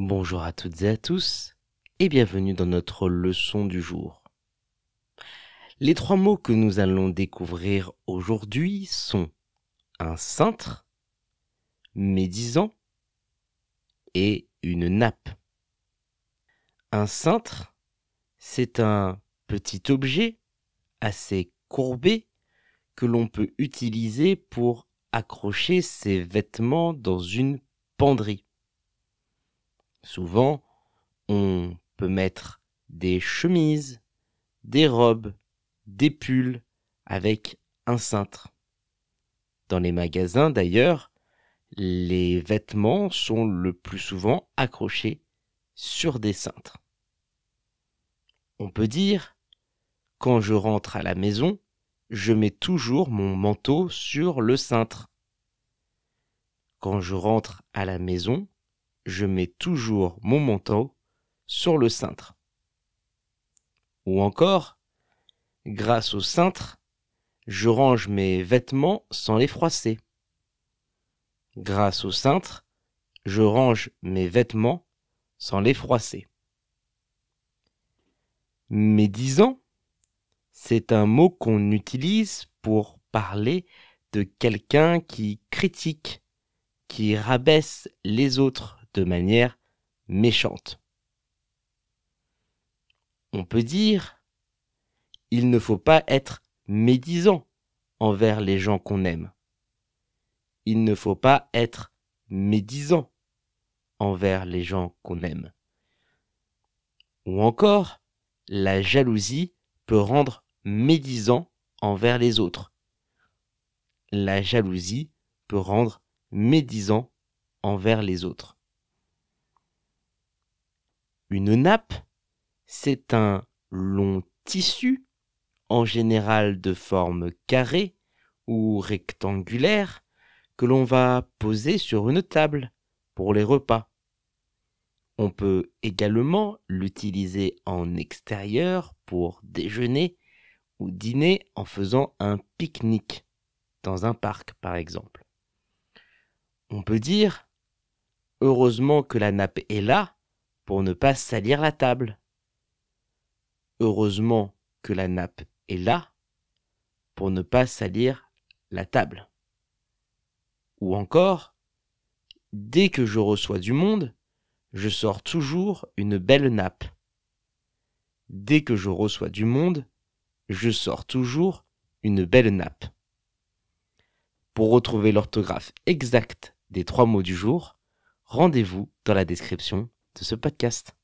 Bonjour à toutes et à tous et bienvenue dans notre leçon du jour. Les trois mots que nous allons découvrir aujourd'hui sont un cintre, médisant et une nappe. Un cintre, c'est un petit objet assez courbé que l'on peut utiliser pour accrocher ses vêtements dans une penderie. Souvent, on peut mettre des chemises, des robes, des pulls avec un cintre. Dans les magasins d'ailleurs, les vêtements sont le plus souvent accrochés sur des cintres. On peut dire, quand je rentre à la maison, je mets toujours mon manteau sur le cintre. Quand je rentre à la maison, je mets toujours mon manteau sur le cintre. Ou encore, grâce au cintre, je range mes vêtements sans les froisser. Grâce au cintre, je range mes vêtements sans les froisser. Médisant, c'est un mot qu'on utilise pour parler de quelqu'un qui critique, qui rabaisse les autres de manière méchante. On peut dire, il ne faut pas être médisant envers les gens qu'on aime. Il ne faut pas être médisant envers les gens qu'on aime. Ou encore, la jalousie peut rendre médisant envers les autres. La jalousie peut rendre médisant envers les autres. Une nappe, c'est un long tissu, en général de forme carrée ou rectangulaire, que l'on va poser sur une table pour les repas. On peut également l'utiliser en extérieur pour déjeuner ou dîner en faisant un pique-nique dans un parc par exemple. On peut dire heureusement que la nappe est là pour ne pas salir la table. Heureusement que la nappe est là pour ne pas salir la table. Ou encore, dès que je reçois du monde, je sors toujours une belle nappe. Dès que je reçois du monde, je sors toujours une belle nappe. Pour retrouver l'orthographe exacte des trois mots du jour, rendez-vous dans la description de ce podcast.